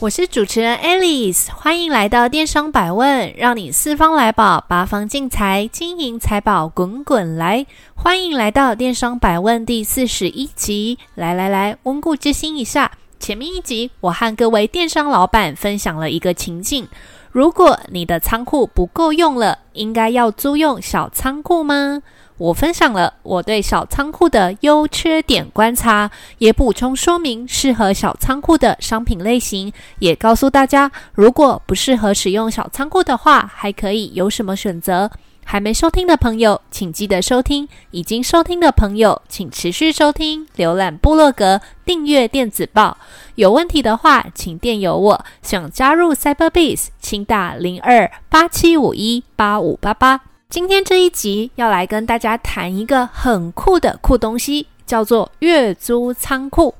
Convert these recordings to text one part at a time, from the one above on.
我是主持人 Alice，欢迎来到电商百问，让你四方来宝，八方进财，金银财宝滚滚来。欢迎来到电商百问第四十一集，来来来，温故知新一下。前面一集，我和各位电商老板分享了一个情境：如果你的仓库不够用了，应该要租用小仓库吗？我分享了我对小仓库的优缺点观察，也补充说明适合小仓库的商品类型，也告诉大家，如果不适合使用小仓库的话，还可以有什么选择。还没收听的朋友，请记得收听；已经收听的朋友，请持续收听。浏览部落格，订阅电子报。有问题的话，请电邮我。想加入 CyberBase，请打零二八七五一八五八八。今天这一集要来跟大家谈一个很酷的酷东西，叫做月租仓库。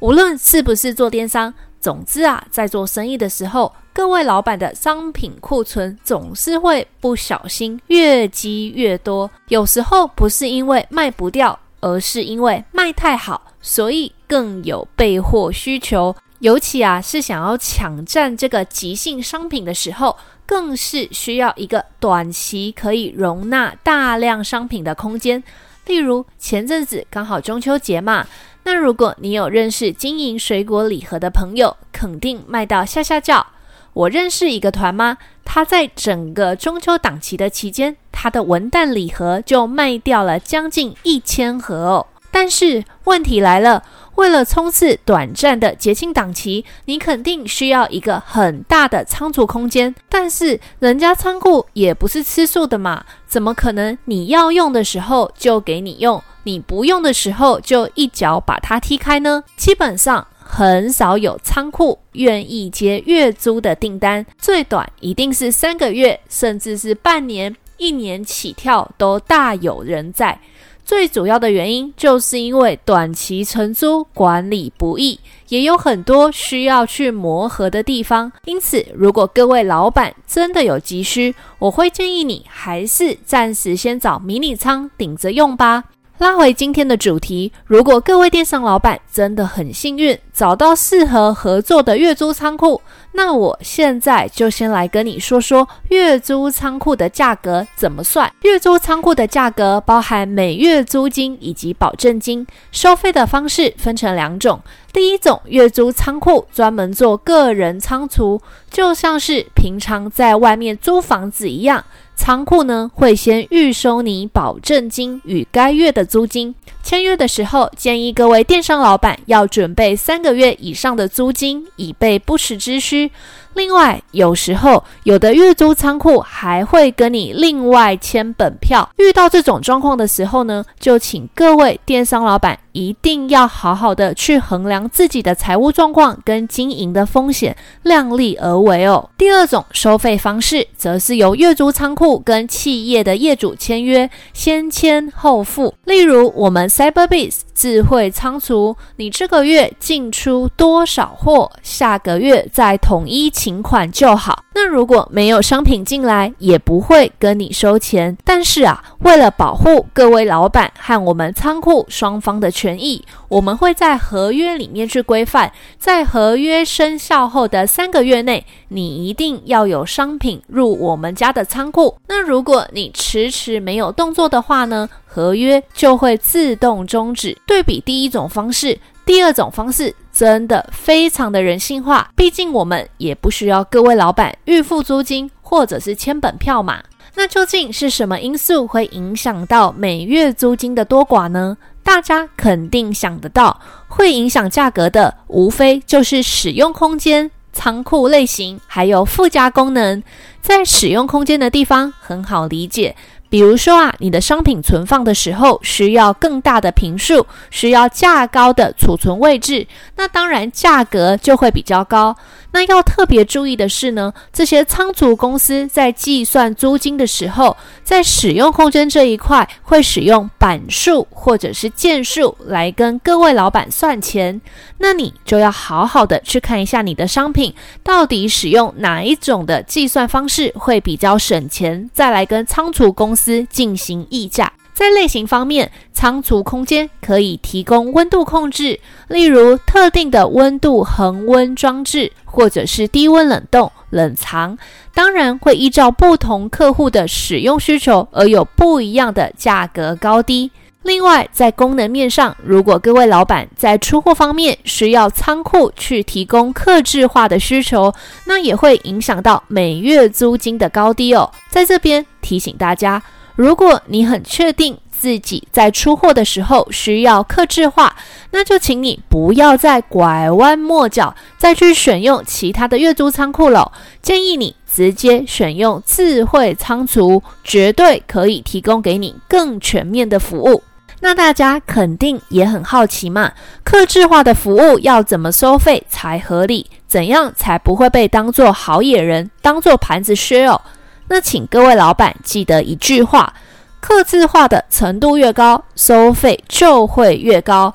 无论是不是做电商，总之啊，在做生意的时候，各位老板的商品库存总是会不小心越积越多。有时候不是因为卖不掉，而是因为卖太好，所以更有备货需求。尤其啊，是想要抢占这个即兴商品的时候。更是需要一个短期可以容纳大量商品的空间。例如前阵子刚好中秋节嘛，那如果你有认识经营水果礼盒的朋友，肯定卖到吓吓叫。我认识一个团妈，他在整个中秋档期的期间，他的文旦礼盒就卖掉了将近一千盒哦。但是问题来了。为了冲刺短暂的节庆档期，你肯定需要一个很大的仓储空间。但是人家仓库也不是吃素的嘛，怎么可能你要用的时候就给你用，你不用的时候就一脚把它踢开呢？基本上很少有仓库愿意接月租的订单，最短一定是三个月，甚至是半年、一年起跳都大有人在。最主要的原因就是因为短期承租管理不易，也有很多需要去磨合的地方。因此，如果各位老板真的有急需，我会建议你还是暂时先找迷你仓顶着用吧。拉回今天的主题，如果各位电商老板真的很幸运找到适合合作的月租仓库，那我现在就先来跟你说说月租仓库的价格怎么算。月租仓库的价格包含每月租金以及保证金，收费的方式分成两种。第一种月租仓库专门做个人仓储，就像是平常在外面租房子一样。仓库呢，会先预收你保证金与该月的租金。签约的时候，建议各位电商老板要准备三个月以上的租金，以备不时之需。另外，有时候有的月租仓库还会跟你另外签本票。遇到这种状况的时候呢，就请各位电商老板一定要好好的去衡量自己的财务状况跟经营的风险，量力而为哦。第二种收费方式，则是由月租仓库跟企业的业主签约，先签后付。例如，我们 Cyberbiz 智慧仓储，你这个月进出多少货，下个月再统一请款就好。那如果没有商品进来，也不会跟你收钱。但是啊，为了保护各位老板和我们仓库双方的权益，我们会在合约里面去规范，在合约生效后的三个月内，你一定要有商品入我们家的仓库。那如果你迟迟没有动作的话呢，合约就会自动终止。对比第一种方式，第二种方式真的非常的人性化。毕竟我们也不需要各位老板预付租金或者是签本票嘛。那究竟是什么因素会影响到每月租金的多寡呢？大家肯定想得到，会影响价格的无非就是使用空间。仓库类型还有附加功能，在使用空间的地方很好理解，比如说啊，你的商品存放的时候需要更大的坪数，需要价高的储存位置，那当然价格就会比较高。那要特别注意的是呢，这些仓储公司在计算租金的时候，在使用空间这一块会使用板数或者是件数来跟各位老板算钱。那你就要好好的去看一下你的商品到底使用哪一种的计算方式会比较省钱，再来跟仓储公司进行议价。在类型方面，仓储空间可以提供温度控制，例如特定的温度恒温装置，或者是低温冷冻、冷藏。当然会依照不同客户的使用需求而有不一样的价格高低。另外，在功能面上，如果各位老板在出货方面需要仓库去提供客制化的需求，那也会影响到每月租金的高低哦。在这边提醒大家。如果你很确定自己在出货的时候需要客制化，那就请你不要再拐弯抹角再去选用其他的月租仓库了。建议你直接选用智慧仓储，绝对可以提供给你更全面的服务。那大家肯定也很好奇嘛，客制化的服务要怎么收费才合理？怎样才不会被当做好野人，当做盘子削哦？那请各位老板记得一句话：客制化的程度越高，收费就会越高。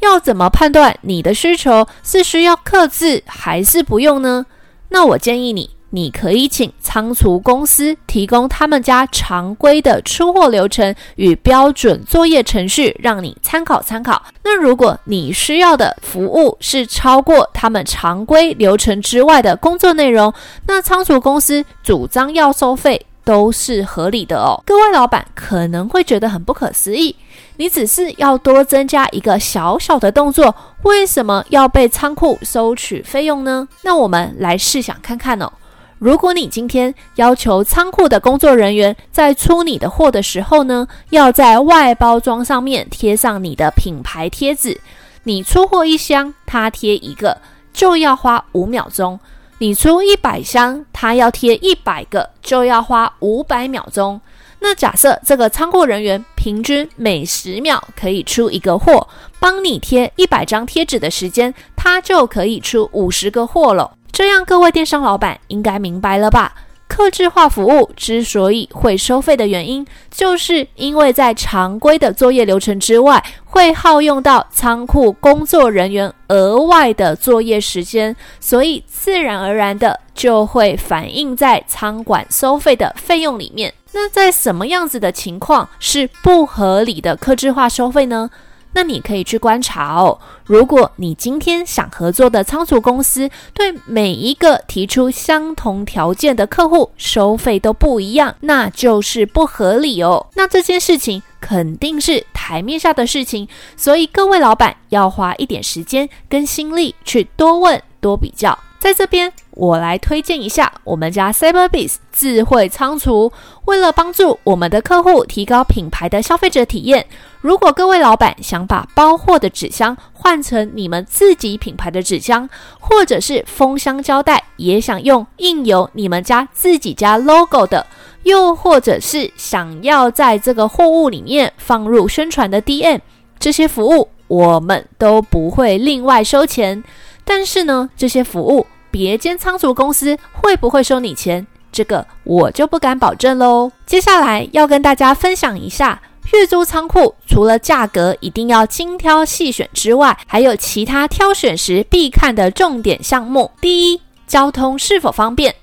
要怎么判断你的需求是需要克制还是不用呢？那我建议你。你可以请仓储公司提供他们家常规的出货流程与标准作业程序，让你参考参考。那如果你需要的服务是超过他们常规流程之外的工作内容，那仓储公司主张要收费都是合理的哦。各位老板可能会觉得很不可思议，你只是要多增加一个小小的动作，为什么要被仓库收取费用呢？那我们来试想看看哦。如果你今天要求仓库的工作人员在出你的货的时候呢，要在外包装上面贴上你的品牌贴纸，你出货一箱，他贴一个，就要花五秒钟；你出一百箱，他要贴一百个，就要花五百秒钟。那假设这个仓库人员平均每十秒可以出一个货，帮你贴一百张贴纸的时间，他就可以出五十个货了。这样，各位电商老板应该明白了吧？客制化服务之所以会收费的原因，就是因为在常规的作业流程之外，会耗用到仓库工作人员额外的作业时间，所以自然而然的就会反映在仓管收费的费用里面。那在什么样子的情况是不合理的客制化收费呢？那你可以去观察哦。如果你今天想合作的仓储公司对每一个提出相同条件的客户收费都不一样，那就是不合理哦。那这件事情肯定是台面下的事情，所以各位老板要花一点时间跟心力去多问多比较。在这边，我来推荐一下我们家 Cyberbis 智慧仓储。为了帮助我们的客户提高品牌的消费者体验，如果各位老板想把包货的纸箱换成你们自己品牌的纸箱，或者是封箱胶带也想用印有你们家自己家 logo 的，又或者是想要在这个货物里面放入宣传的 DM，这些服务我们都不会另外收钱。但是呢，这些服务。别间仓储公司会不会收你钱？这个我就不敢保证喽。接下来要跟大家分享一下，月租仓库除了价格一定要精挑细选之外，还有其他挑选时必看的重点项目。第一，交通是否方便？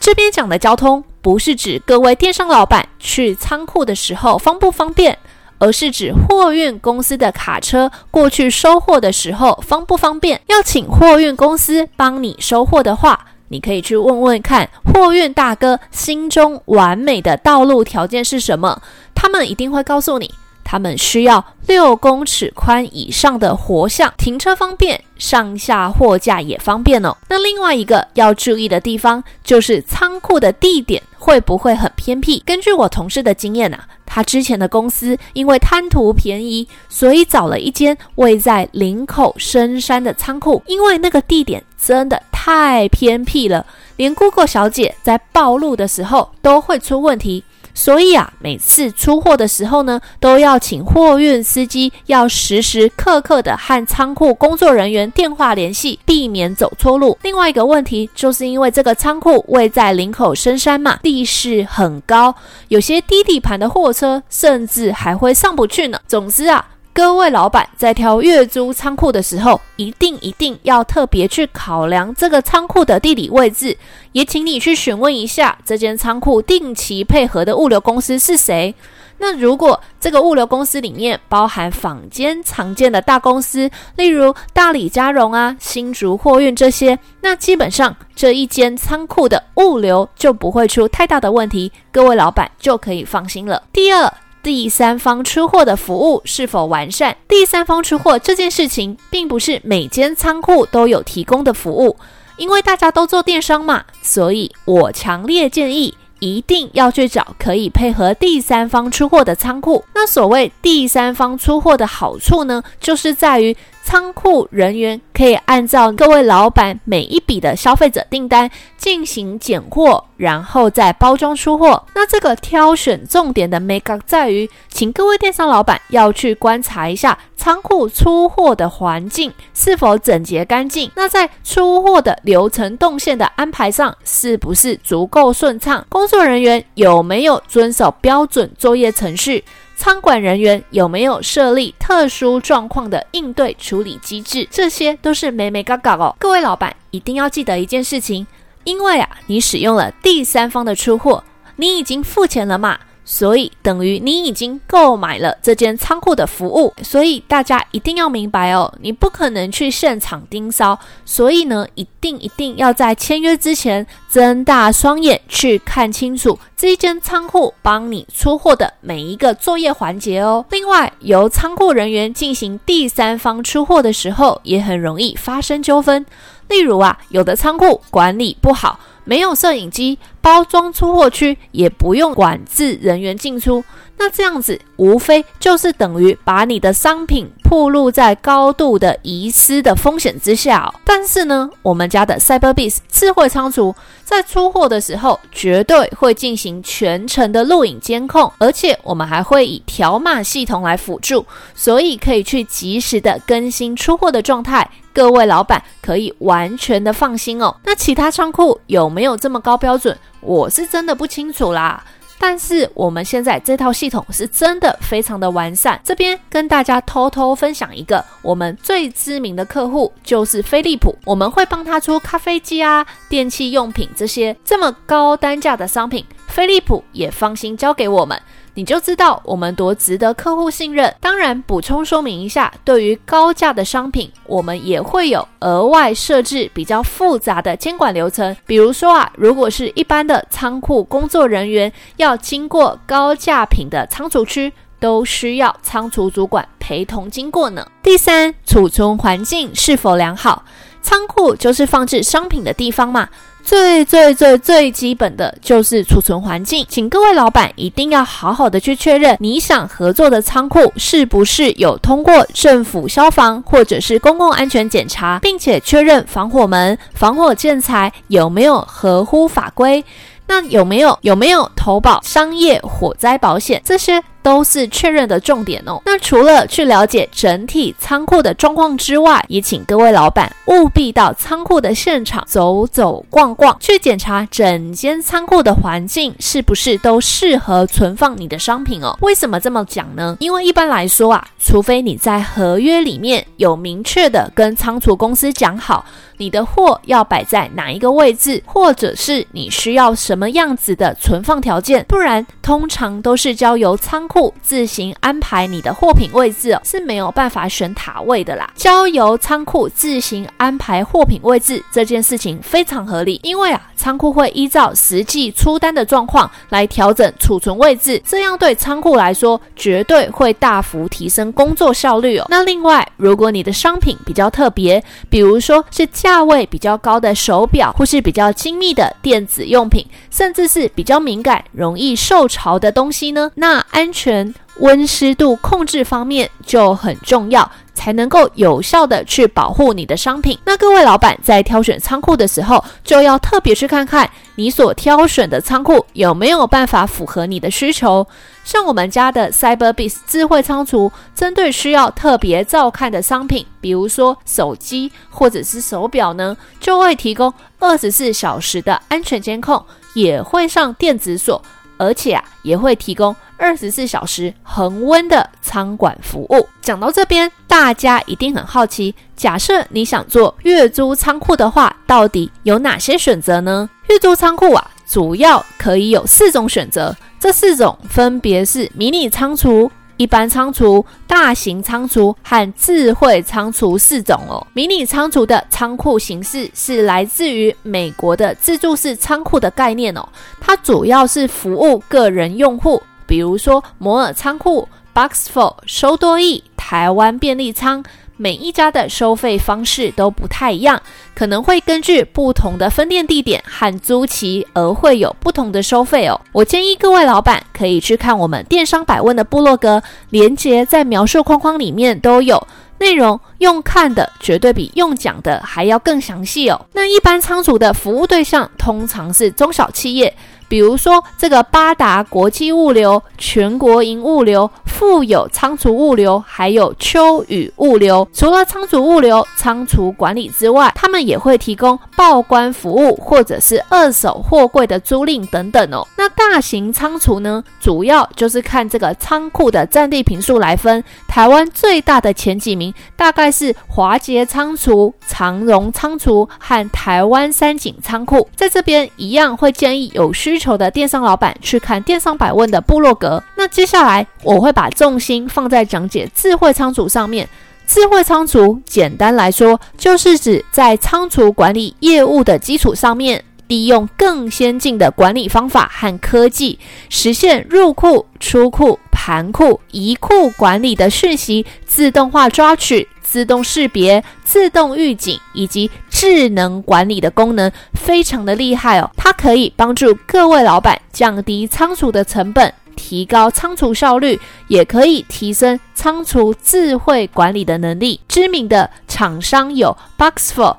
这边讲的交通不是指各位电商老板去仓库的时候方不方便。而是指货运公司的卡车过去收货的时候方不方便？要请货运公司帮你收货的话，你可以去问问看货运大哥心中完美的道路条件是什么，他们一定会告诉你。他们需要六公尺宽以上的活巷，停车方便，上下货架也方便哦。那另外一个要注意的地方就是仓库的地点会不会很偏僻？根据我同事的经验啊，他之前的公司因为贪图便宜，所以找了一间位在林口深山的仓库，因为那个地点真的太偏僻了，连 Google 小姐在暴露的时候都会出问题。所以啊，每次出货的时候呢，都要请货运司机要时时刻刻的和仓库工作人员电话联系，避免走错路。另外一个问题，就是因为这个仓库位在林口深山嘛，地势很高，有些低底盘的货车甚至还会上不去呢。总之啊。各位老板在挑月租仓库的时候，一定一定要特别去考量这个仓库的地理位置，也请你去询问一下这间仓库定期配合的物流公司是谁。那如果这个物流公司里面包含坊间常见的大公司，例如大里佳龙啊、新竹货运这些，那基本上这一间仓库的物流就不会出太大的问题，各位老板就可以放心了。第二。第三方出货的服务是否完善？第三方出货这件事情，并不是每间仓库都有提供的服务，因为大家都做电商嘛，所以我强烈建议一定要去找可以配合第三方出货的仓库。那所谓第三方出货的好处呢，就是在于。仓库人员可以按照各位老板每一笔的消费者订单进行拣货，然后再包装出货。那这个挑选重点的 makeup 在于，请各位电商老板要去观察一下仓库出货的环境是否整洁干净。那在出货的流程动线的安排上，是不是足够顺畅？工作人员有没有遵守标准作业程序？仓管人员有没有设立特殊状况的应对处理机制？这些都是美美嘎嘎哦。各位老板一定要记得一件事情，因为啊，你使用了第三方的出货，你已经付钱了嘛。所以等于你已经购买了这间仓库的服务，所以大家一定要明白哦，你不可能去现场盯梢，所以呢，一定一定要在签约之前睁大双眼去看清楚这一间仓库帮你出货的每一个作业环节哦。另外，由仓库人员进行第三方出货的时候，也很容易发生纠纷，例如啊，有的仓库管理不好。没有摄影机，包装出货区也不用管制人员进出，那这样子无非就是等于把你的商品暴露在高度的遗失的风险之下。但是呢，我们家的 Cyberbiz 智慧仓储在出货的时候绝对会进行全程的录影监控，而且我们还会以条码系统来辅助，所以可以去及时的更新出货的状态。各位老板可以完全的放心哦。那其他仓库有没没有这么高标准？我是真的不清楚啦。但是我们现在这套系统是真的非常的完善。这边跟大家偷偷分享一个，我们最知名的客户就是飞利浦。我们会帮他出咖啡机啊、电器用品这些这么高单价的商品，飞利浦也放心交给我们。你就知道我们多值得客户信任。当然，补充说明一下，对于高价的商品，我们也会有额外设置比较复杂的监管流程。比如说啊，如果是一般的仓库工作人员要经过高价品的仓储区，都需要仓储主管陪同经过呢。第三，储存环境是否良好？仓库就是放置商品的地方嘛。最最最最基本的就是储存环境，请各位老板一定要好好的去确认你想合作的仓库是不是有通过政府消防或者是公共安全检查，并且确认防火门、防火建材有没有合乎法规。那有没有有没有投保商业火灾保险？这些都是确认的重点哦。那除了去了解整体仓库的状况之外，也请各位老板务必到仓库的现场走走逛逛，去检查整间仓库的环境是不是都适合存放你的商品哦。为什么这么讲呢？因为一般来说啊，除非你在合约里面有明确的跟仓储公司讲好。你的货要摆在哪一个位置，或者是你需要什么样子的存放条件？不然，通常都是交由仓库自行安排你的货品位置哦，是没有办法选塔位的啦。交由仓库自行安排货品位置这件事情非常合理，因为啊，仓库会依照实际出单的状况来调整储存位置，这样对仓库来说绝对会大幅提升工作效率哦。那另外，如果你的商品比较特别，比如说是价位比较高的手表，或是比较精密的电子用品，甚至是比较敏感、容易受潮的东西呢？那安全温湿度控制方面就很重要。才能够有效的去保护你的商品。那各位老板在挑选仓库的时候，就要特别去看看你所挑选的仓库有没有办法符合你的需求。像我们家的 Cyberbiz 智慧仓储，针对需要特别照看的商品，比如说手机或者是手表呢，就会提供二十四小时的安全监控，也会上电子锁，而且啊，也会提供二十四小时恒温的仓管服务。讲到这边，大家一定很好奇，假设你想做月租仓库的话，到底有哪些选择呢？月租仓库啊，主要可以有四种选择。这四种分别是迷你仓储、一般仓储、大型仓储和智慧仓储四种哦。迷你仓储的仓库形式是来自于美国的自助式仓库的概念哦，它主要是服务个人用户，比如说摩尔仓库、Boxful、收多益、台湾便利仓。每一家的收费方式都不太一样，可能会根据不同的分店地点和租期而会有不同的收费哦。我建议各位老板可以去看我们电商百问的部落格，连结在描述框框里面都有内容，用看的绝对比用讲的还要更详细哦。那一般仓储的服务对象通常是中小企业。比如说，这个八达国际物流、全国营物流、富有仓储物流，还有秋雨物流。除了仓储物流、仓储管理之外，他们也会提供报关服务，或者是二手货柜的租赁等等哦。那大型仓储呢，主要就是看这个仓库的占地坪数来分。台湾最大的前几名大概是华捷仓储、长荣仓储和台湾三井仓库。在这边一样会建议有需求的电商老板去看电商百问的部落格。那接下来我会把重心放在讲解智慧仓储上面。智慧仓储简单来说，就是指在仓储管理业务的基础上面，利用更先进的管理方法和科技，实现入库、出库、盘库、移库管理的讯息自动化抓取。自动识别、自动预警以及智能管理的功能非常的厉害哦，它可以帮助各位老板降低仓储的成本，提高仓储效率，也可以提升仓储智慧管理的能力。知名的厂商有 Boxful、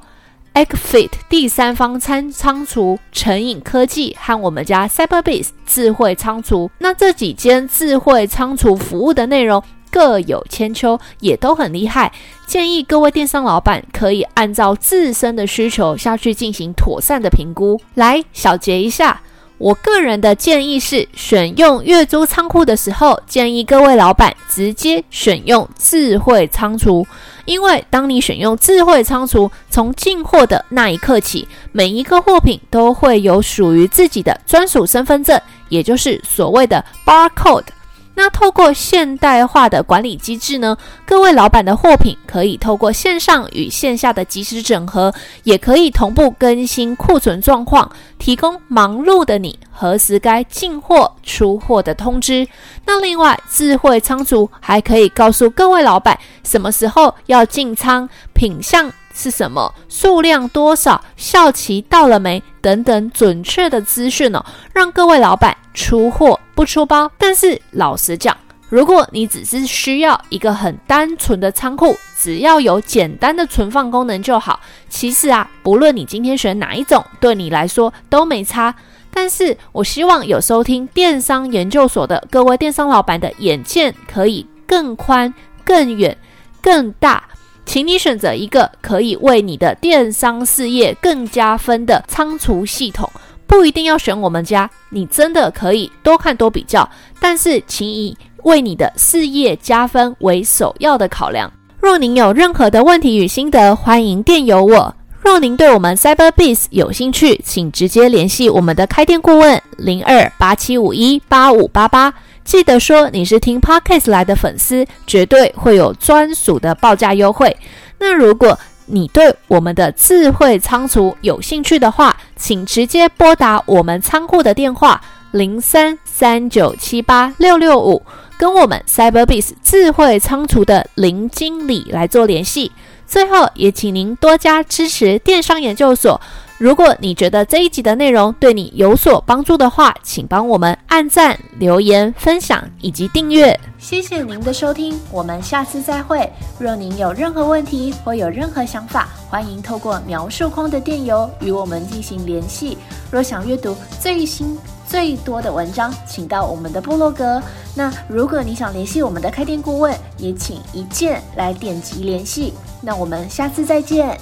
Eggfit 第三方仓仓储、成瘾科技和我们家 CyberBase 智慧仓储。那这几间智慧仓储服务的内容，各有千秋，也都很厉害。建议各位电商老板可以按照自身的需求下去进行妥善的评估。来小结一下，我个人的建议是，选用月租仓库的时候，建议各位老板直接选用智慧仓储，因为当你选用智慧仓储，从进货的那一刻起，每一个货品都会有属于自己的专属身份证，也就是所谓的 barcode。那透过现代化的管理机制呢，各位老板的货品可以透过线上与线下的即时整合，也可以同步更新库存状况，提供忙碌的你何时该进货出货的通知。那另外，智慧仓储还可以告诉各位老板什么时候要进仓，品项是什么，数量多少，效期到了没等等准确的资讯哦，让各位老板出货。不出包，但是老实讲，如果你只是需要一个很单纯的仓库，只要有简单的存放功能就好。其实啊，不论你今天选哪一种，对你来说都没差。但是我希望有收听电商研究所的各位电商老板的眼界可以更宽、更远、更大，请你选择一个可以为你的电商事业更加分的仓储系统。不一定要选我们家，你真的可以多看多比较，但是请以为你的事业加分为首要的考量。若您有任何的问题与心得，欢迎电邮我。若您对我们 Cyberbiz 有兴趣，请直接联系我们的开店顾问零二八七五一八五八八。记得说你是听 Podcast 来的粉丝，绝对会有专属的报价优惠。那如果你对我们的智慧仓储有兴趣的话，请直接拨打我们仓库的电话零三三九七八六六五，跟我们 Cyberbis 智慧仓储的林经理来做联系。最后，也请您多加支持电商研究所，如果你觉得这一集的内容对你有所帮助的话，请帮我们按赞、留言、分享以及订阅。谢谢您的收听，我们下次再会。若您有任何问题或有任何想法，欢迎透过描述框的电邮与我们进行联系。若想阅读最新最多的文章，请到我们的部落格。那如果你想联系我们的开店顾问，也请一键来点击联系。那我们下次再见。